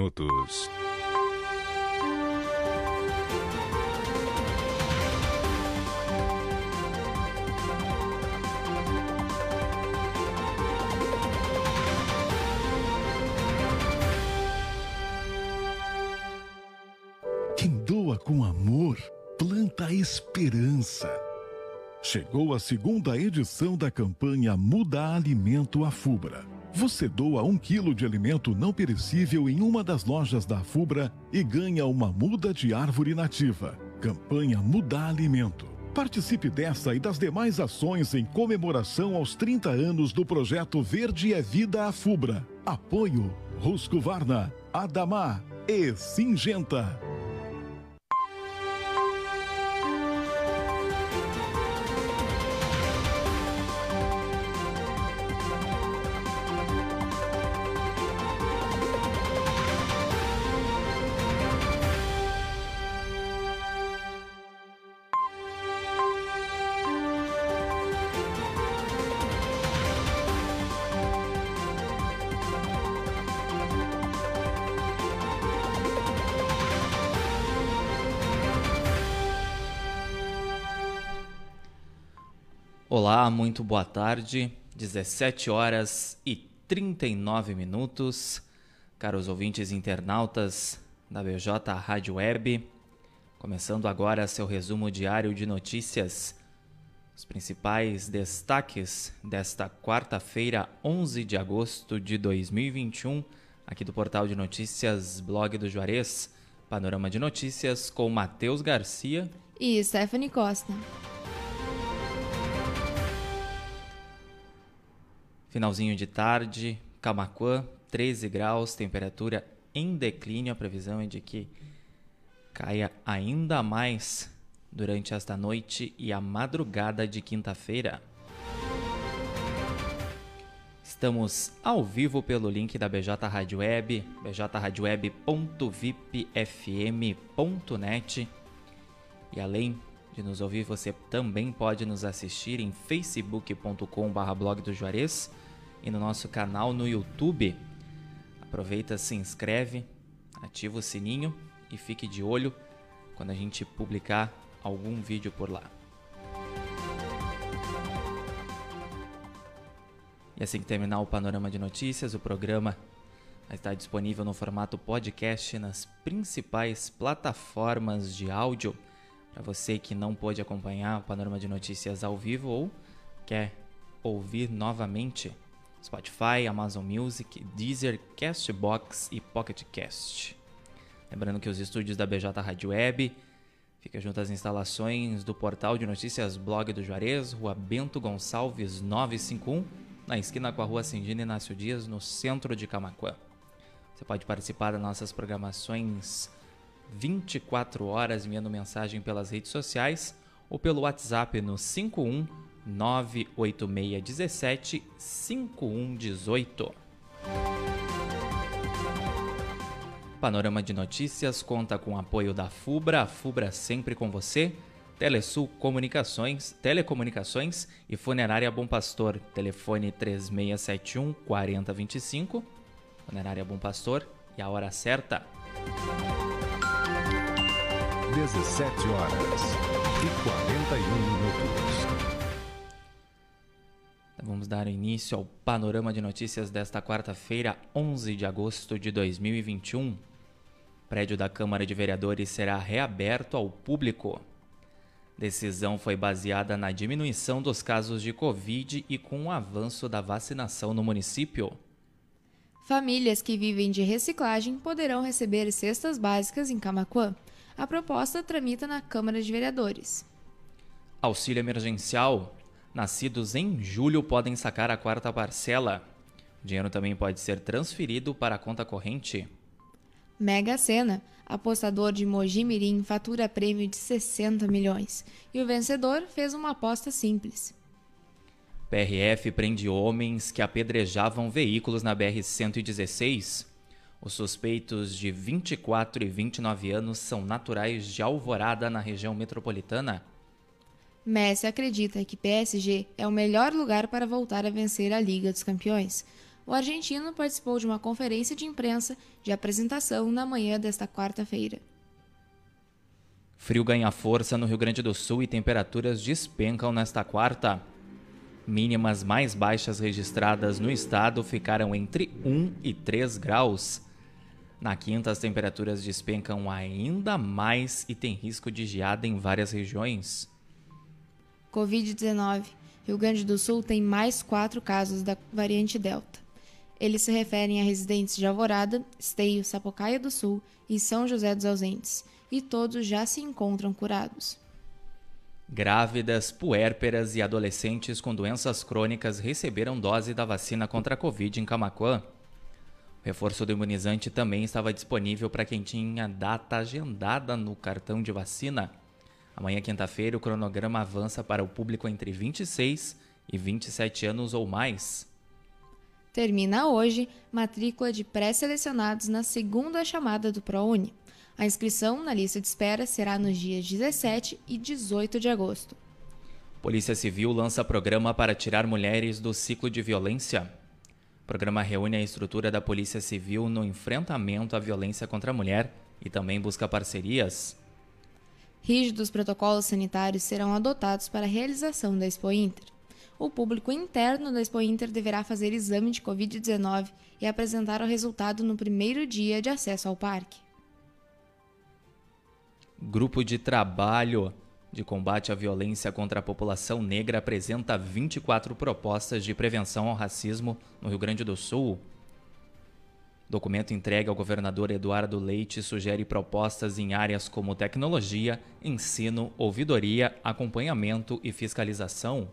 minutos. Quem doa com amor, planta esperança. Chegou a segunda edição da campanha Muda Alimento Afubra. Você doa um quilo de alimento não perecível em uma das lojas da Afubra e ganha uma muda de árvore nativa. Campanha Muda Alimento. Participe dessa e das demais ações em comemoração aos 30 anos do projeto Verde é Vida Afubra. Apoio Ruscovarna, Adamar e Singenta. Olá, muito boa tarde. 17 horas e 39 minutos. Caros ouvintes internautas da BJ Rádio Web, começando agora seu resumo diário de notícias. Os principais destaques desta quarta-feira, 11 de agosto de 2021, aqui do portal de notícias Blog do Juarez. Panorama de notícias com Matheus Garcia e Stephanie Costa. Finalzinho de tarde, Camacuã, 13 graus, temperatura em declínio. A previsão é de que caia ainda mais durante esta noite e a madrugada de quinta-feira. Estamos ao vivo pelo link da BJ Rádio Web, bjradioweb.vipfm.net. E além de nos ouvir, você também pode nos assistir em facebook.com/blog do Juarez e no nosso canal no YouTube. Aproveita, se inscreve, ativa o sininho e fique de olho quando a gente publicar algum vídeo por lá. E assim que terminar o panorama de notícias, o programa estar disponível no formato podcast nas principais plataformas de áudio para você que não pôde acompanhar o panorama de notícias ao vivo ou quer ouvir novamente. Spotify, Amazon Music, Deezer, Castbox e Pocket Cast. Lembrando que os estúdios da BJ Rádio Web ficam junto às instalações do portal de notícias Blog do Juarez, Rua Bento Gonçalves 951, na esquina com a Rua Cindina Inácio Dias, no centro de Camacuã. Você pode participar das nossas programações 24 horas enviando mensagem pelas redes sociais ou pelo WhatsApp no 51 98617 5118. Panorama de Notícias conta com o apoio da FUBRA, a FUBRA sempre com você, Telesul Comunicações, Telecomunicações e Funerária Bom Pastor, telefone 3671 4025. Funerária Bom Pastor e a hora certa. 17 horas e 41 minutos. Vamos dar início ao panorama de notícias desta quarta-feira, 11 de agosto de 2021. O prédio da Câmara de Vereadores será reaberto ao público. Decisão foi baseada na diminuição dos casos de Covid e com o avanço da vacinação no município. Famílias que vivem de reciclagem poderão receber cestas básicas em Camacuã. A proposta tramita na Câmara de Vereadores. Auxílio emergencial. Nascidos em julho podem sacar a quarta parcela. O dinheiro também pode ser transferido para a conta corrente. Mega Sena. Apostador de Mogi Mirim fatura prêmio de 60 milhões. E o vencedor fez uma aposta simples. PRF prende homens que apedrejavam veículos na BR-116. Os suspeitos de 24 e 29 anos são naturais de Alvorada, na região metropolitana. Messi acredita que PSG é o melhor lugar para voltar a vencer a Liga dos Campeões. O argentino participou de uma conferência de imprensa de apresentação na manhã desta quarta-feira. Frio ganha força no Rio Grande do Sul e temperaturas despencam nesta quarta. Mínimas mais baixas registradas no estado ficaram entre 1 e 3 graus. Na quinta, as temperaturas despencam ainda mais e tem risco de geada em várias regiões. Covid-19. Rio Grande do Sul tem mais quatro casos da variante Delta. Eles se referem a residentes de Alvorada, Esteio, Sapucaia do Sul e São José dos Ausentes, e todos já se encontram curados. Grávidas, puérperas e adolescentes com doenças crônicas receberam dose da vacina contra a Covid em Camacuã. O reforço do imunizante também estava disponível para quem tinha data agendada no cartão de vacina. Amanhã, quinta-feira, o cronograma avança para o público entre 26 e 27 anos ou mais. Termina hoje matrícula de pré-selecionados na segunda chamada do ProUni. A inscrição na lista de espera será nos dias 17 e 18 de agosto. Polícia Civil lança programa para tirar mulheres do ciclo de violência. O programa reúne a estrutura da Polícia Civil no enfrentamento à violência contra a mulher e também busca parcerias. Rígidos protocolos sanitários serão adotados para a realização da Expo Inter. O público interno da Expo Inter deverá fazer exame de Covid-19 e apresentar o resultado no primeiro dia de acesso ao parque. Grupo de Trabalho de Combate à Violência contra a População Negra apresenta 24 propostas de prevenção ao racismo no Rio Grande do Sul. Documento entregue ao governador Eduardo Leite sugere propostas em áreas como tecnologia, ensino, ouvidoria, acompanhamento e fiscalização.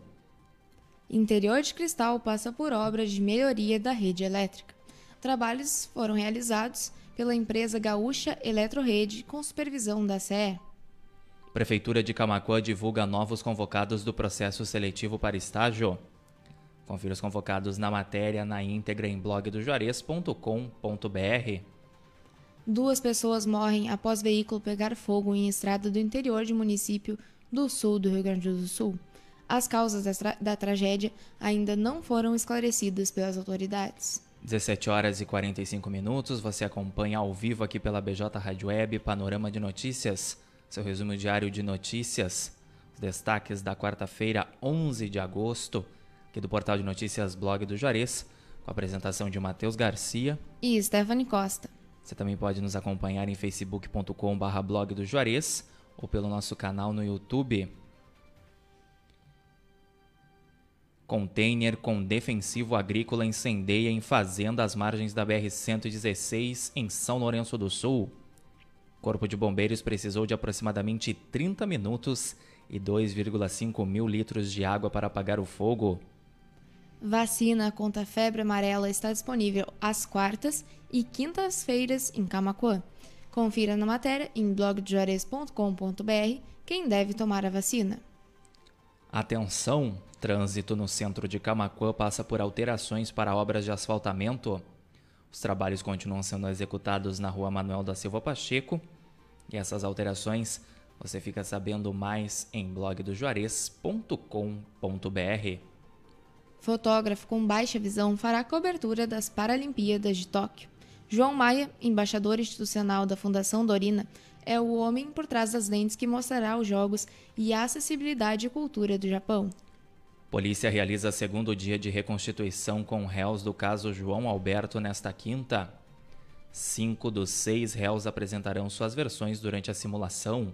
Interior de Cristal passa por obras de melhoria da rede elétrica. Trabalhos foram realizados pela empresa Gaúcha Eletrorede com supervisão da CE. Prefeitura de Camacuã divulga novos convocados do processo seletivo para estágio. Confira os convocados na matéria na íntegra em blogdojuarez.com.br. Duas pessoas morrem após veículo pegar fogo em estrada do interior de município do sul do Rio Grande do Sul. As causas da, tra da tragédia ainda não foram esclarecidas pelas autoridades. 17 horas e 45 minutos, você acompanha ao vivo aqui pela BJ Rádio Web, Panorama de Notícias, seu resumo diário de notícias, os destaques da quarta-feira, 11 de agosto, aqui do portal de notícias Blog do Juarez, com a apresentação de Matheus Garcia e Stephanie Costa. Você também pode nos acompanhar em facebook.com/barra blog do Juarez ou pelo nosso canal no YouTube. Container com defensivo agrícola incendeia em fazenda às margens da BR-116 em São Lourenço do Sul. Corpo de Bombeiros precisou de aproximadamente 30 minutos e 2,5 mil litros de água para apagar o fogo. Vacina contra a febre amarela está disponível às quartas e quintas-feiras em Camacuã. Confira na matéria em blogdejuarez.com.br quem deve tomar a vacina. Atenção! Trânsito no centro de Camacuã passa por alterações para obras de asfaltamento. Os trabalhos continuam sendo executados na rua Manuel da Silva Pacheco. E essas alterações você fica sabendo mais em blogdojuarez.com.br. Fotógrafo com baixa visão fará cobertura das Paralimpíadas de Tóquio. João Maia, embaixador institucional da Fundação Dorina, é o homem por trás das lentes que mostrará os jogos e a acessibilidade e cultura do Japão. Polícia realiza segundo dia de reconstituição com réus do caso João Alberto nesta quinta. Cinco dos seis réus apresentarão suas versões durante a simulação.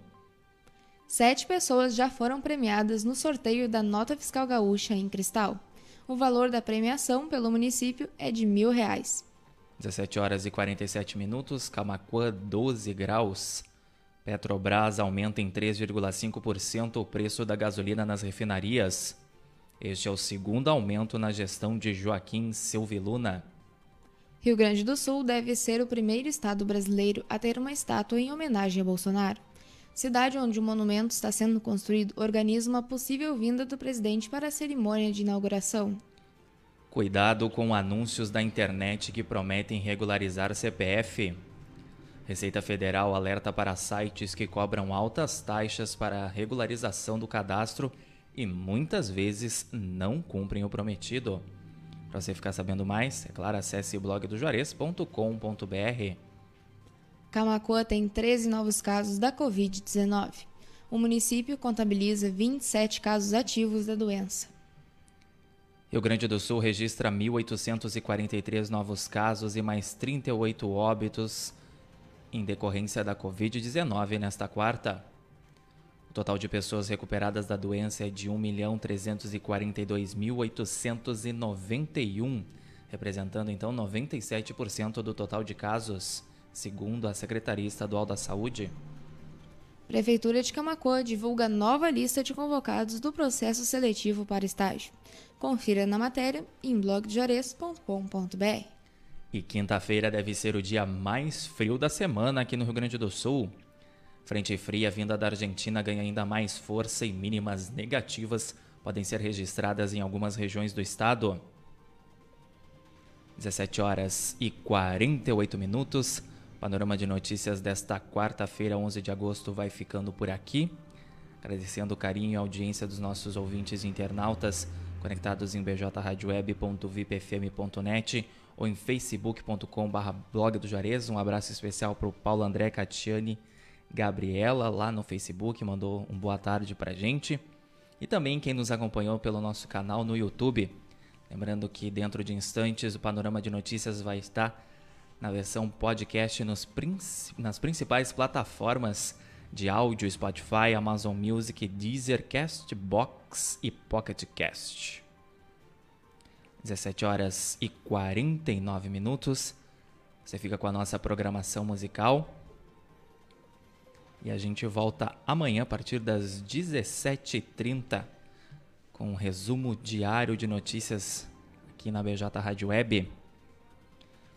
Sete pessoas já foram premiadas no sorteio da Nota Fiscal Gaúcha em Cristal. O valor da premiação pelo município é de mil reais. 17 horas e 47 minutos, Camacuã 12 graus. Petrobras aumenta em 3,5% o preço da gasolina nas refinarias. Este é o segundo aumento na gestão de Joaquim Silviluna. Rio Grande do Sul deve ser o primeiro estado brasileiro a ter uma estátua em homenagem a Bolsonaro. Cidade onde o monumento está sendo construído organiza uma possível vinda do presidente para a cerimônia de inauguração. Cuidado com anúncios da internet que prometem regularizar CPF. Receita Federal alerta para sites que cobram altas taxas para regularização do cadastro e muitas vezes não cumprem o prometido. Para você ficar sabendo mais, é claro, acesse blogdojuarez.com.br. Camacoa tem 13 novos casos da Covid-19. O município contabiliza 27 casos ativos da doença. Rio Grande do Sul registra 1.843 novos casos e mais 38 óbitos em decorrência da Covid-19 nesta quarta. O total de pessoas recuperadas da doença é de 1.342.891, representando então 97% do total de casos, segundo a Secretaria Estadual da Saúde. Prefeitura de Camacoa divulga nova lista de convocados do processo seletivo para estágio. Confira na matéria em blogdejores.com.br. E quinta-feira deve ser o dia mais frio da semana aqui no Rio Grande do Sul. Frente fria vinda da Argentina ganha ainda mais força e mínimas negativas podem ser registradas em algumas regiões do estado. 17 horas e 48 minutos. Panorama de notícias desta quarta-feira, 11 de agosto, vai ficando por aqui. Agradecendo o carinho e a audiência dos nossos ouvintes e internautas conectados em bjradioweb.vipfm.net ou em facebook.com.br blog do Juarez. Um abraço especial para o Paulo André Catiani Gabriela lá no Facebook, mandou um boa tarde pra gente. E também quem nos acompanhou pelo nosso canal no YouTube. Lembrando que dentro de instantes o Panorama de Notícias vai estar na versão podcast nos, nas principais plataformas de áudio, Spotify, Amazon Music, Deezer, Castbox e Pocket Cast. 17 horas e 49 minutos. Você fica com a nossa programação musical. E a gente volta amanhã a partir das 17h30 com um resumo diário de notícias aqui na BJ Rádio Web.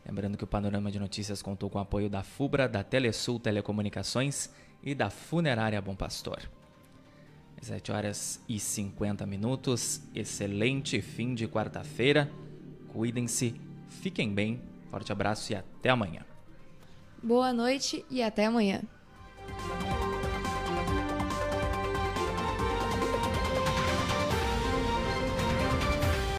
Lembrando que o Panorama de Notícias contou com o apoio da FUBRA, da Telesul Telecomunicações e da Funerária Bom Pastor. 17 horas e 50 minutos. Excelente fim de quarta-feira. Cuidem-se, fiquem bem. Forte abraço e até amanhã. Boa noite e até amanhã.